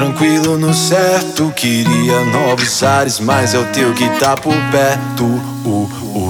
Tranquilo no certo, queria novos ares, mas é o teu que tá por perto. Uh, uh,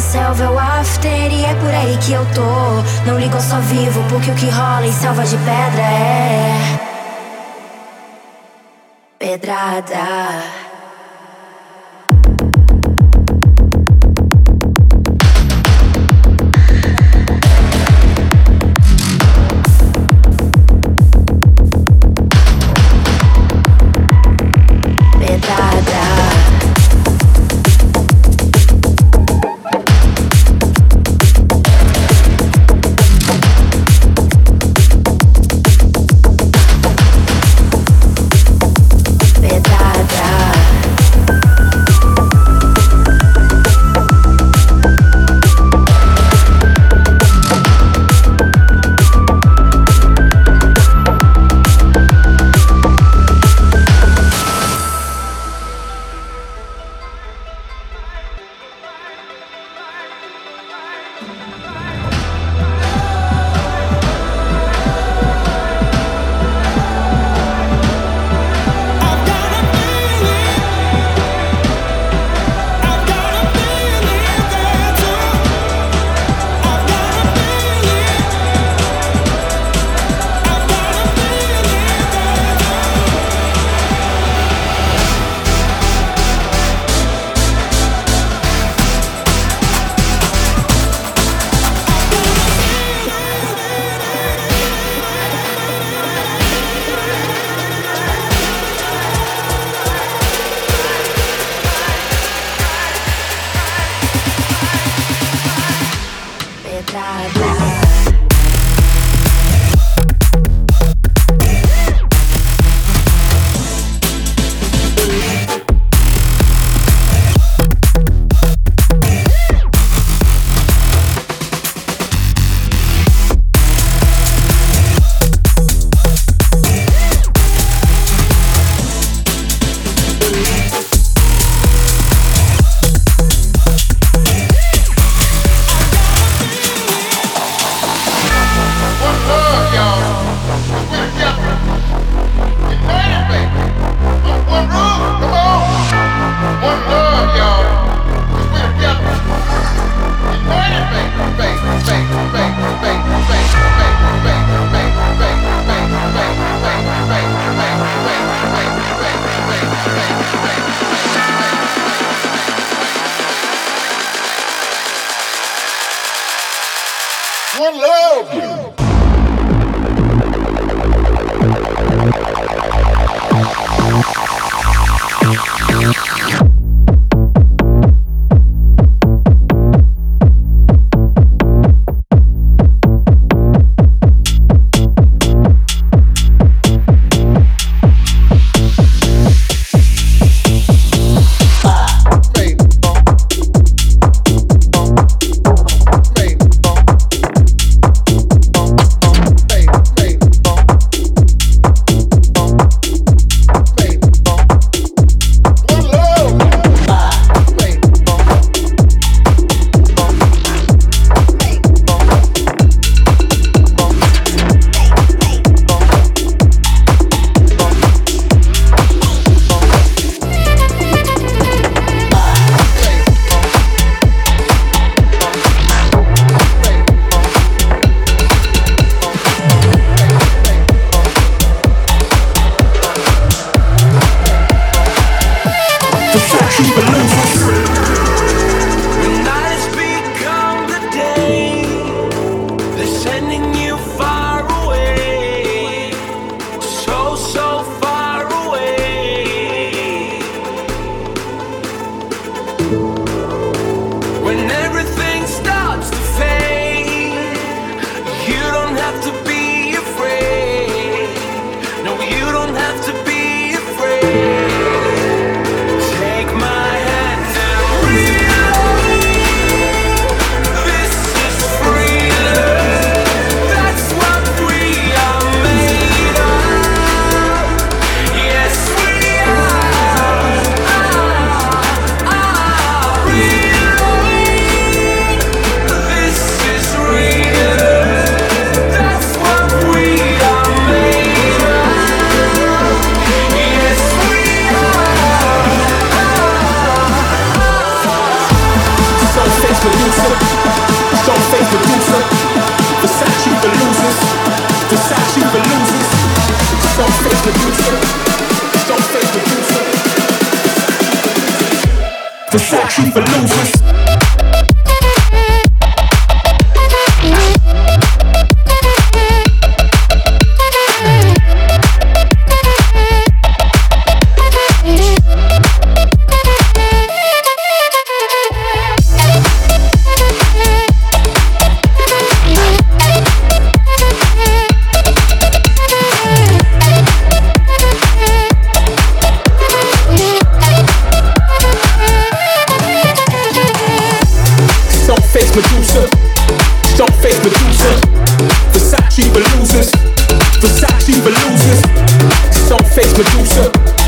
selva é o after e é por aí que eu tô. Não ligo, eu só vivo, porque o que rola em selva de pedra é. Pedrada. for losing. face Medusa. Don't face Medusa. Versace for losers. Versace for losers. Don't face Medusa.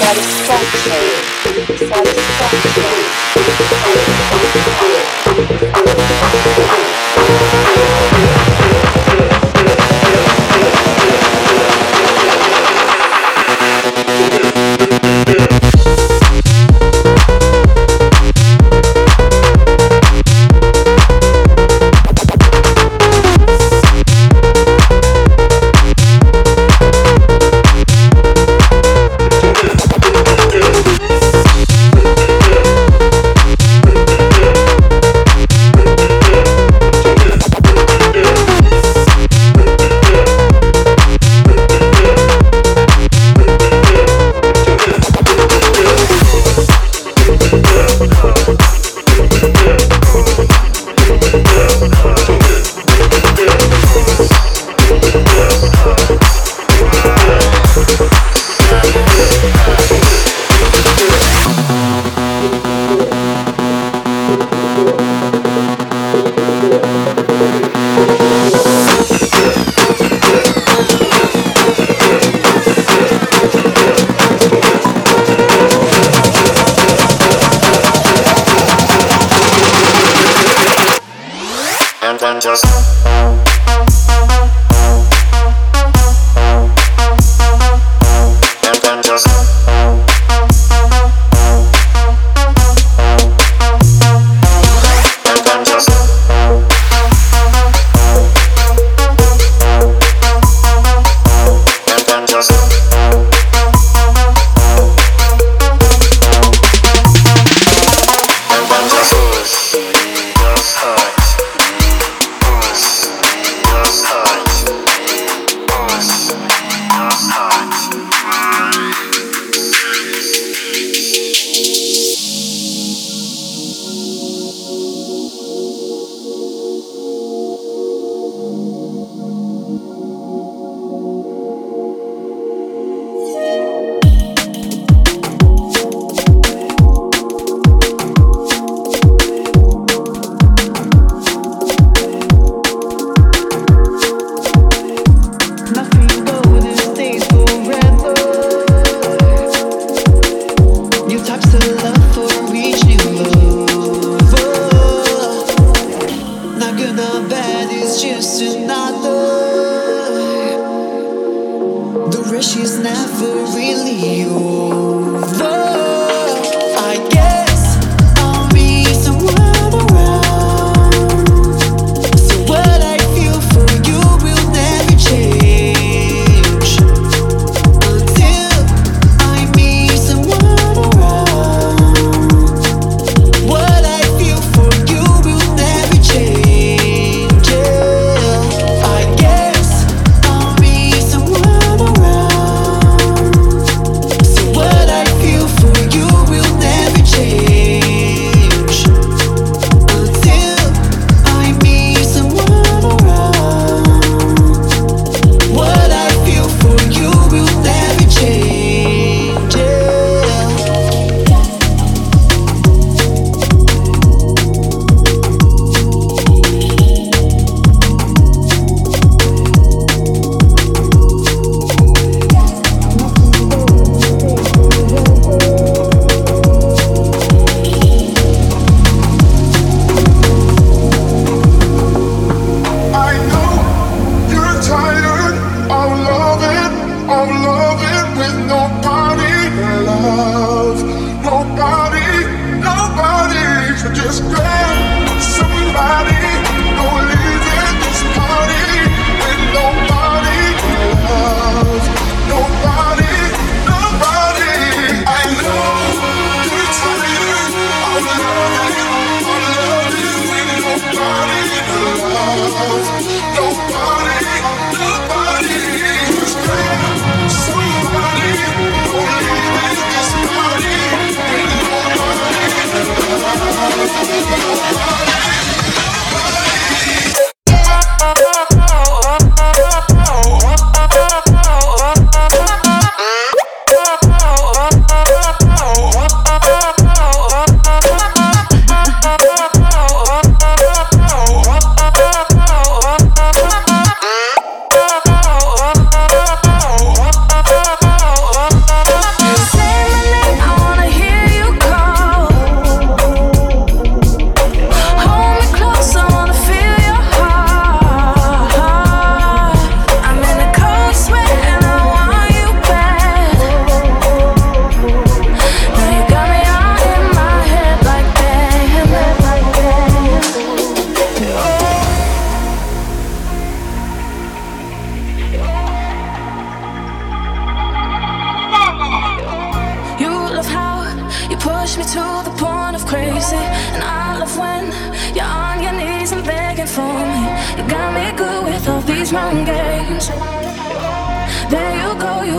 Satisfaction.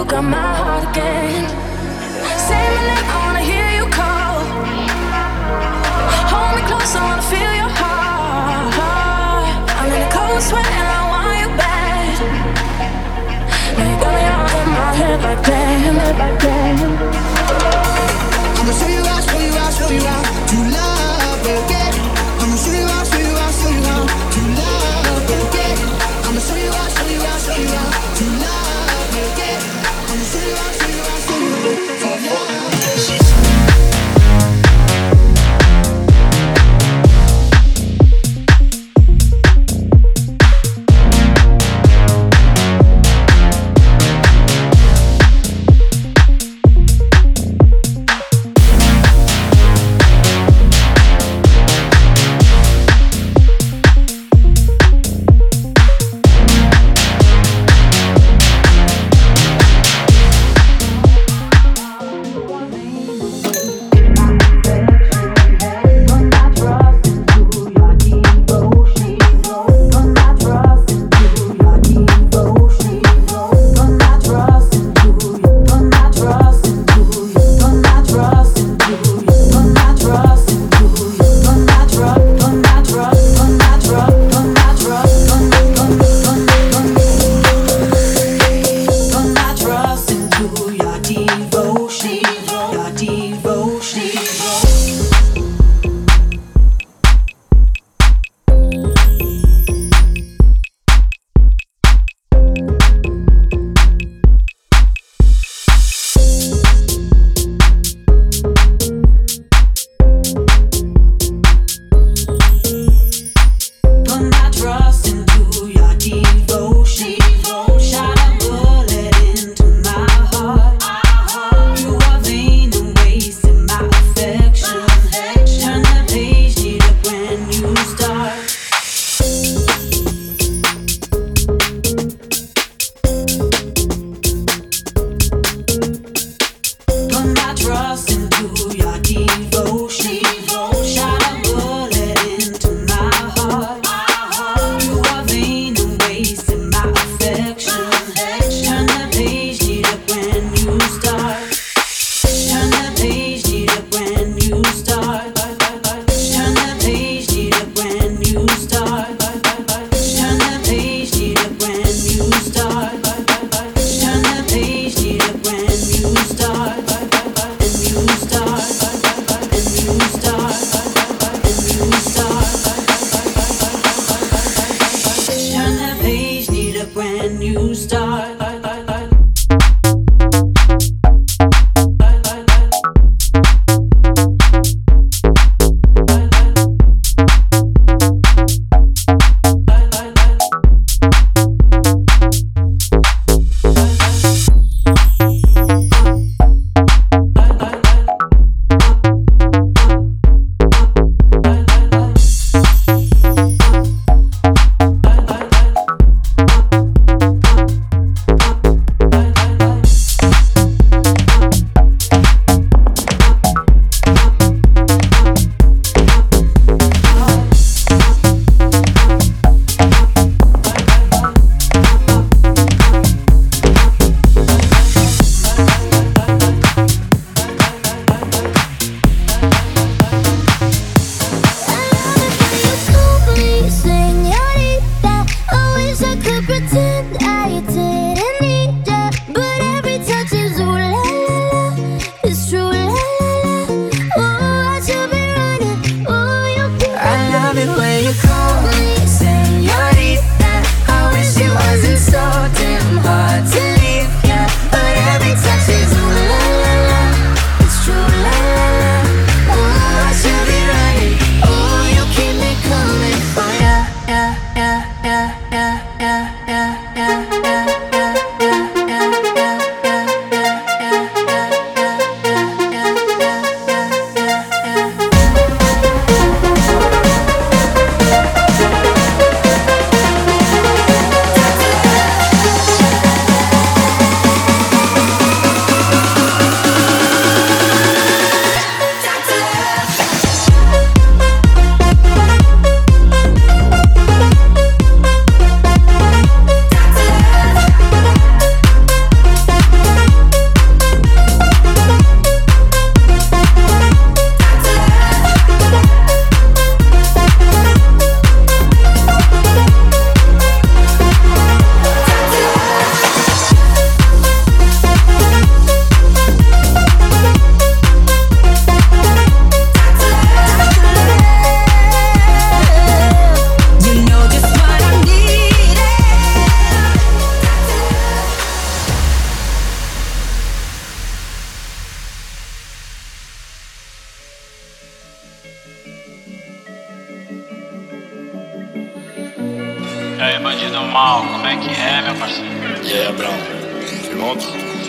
got my heart again. I wanna hear you call. Hold me wanna feel your heart. I'm in a cold sweat and I want you bad. Now you got me my head like damn, like damn.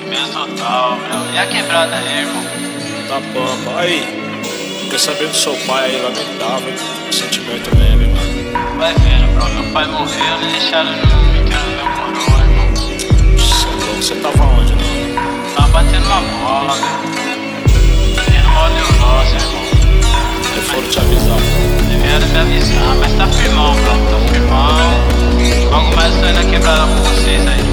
Mesmo total, meu. E a quebrada aí, irmão? Tá pampa. Aí, fiquei sabendo do seu pai aí, lamentável. O sentimento mesmo, mano. Vai vendo, bro. Meu pai morreu, me deixaram no enterro do meu coroa, irmão. Você é louco, você tava onde, né? Tava batendo uma bola. E no modo nosso, irmão. Eu foram te avisar. Devia me avisar, mas tá firmão, bro. Tá firmão. Logo mais eu tô indo quebrada com vocês aí.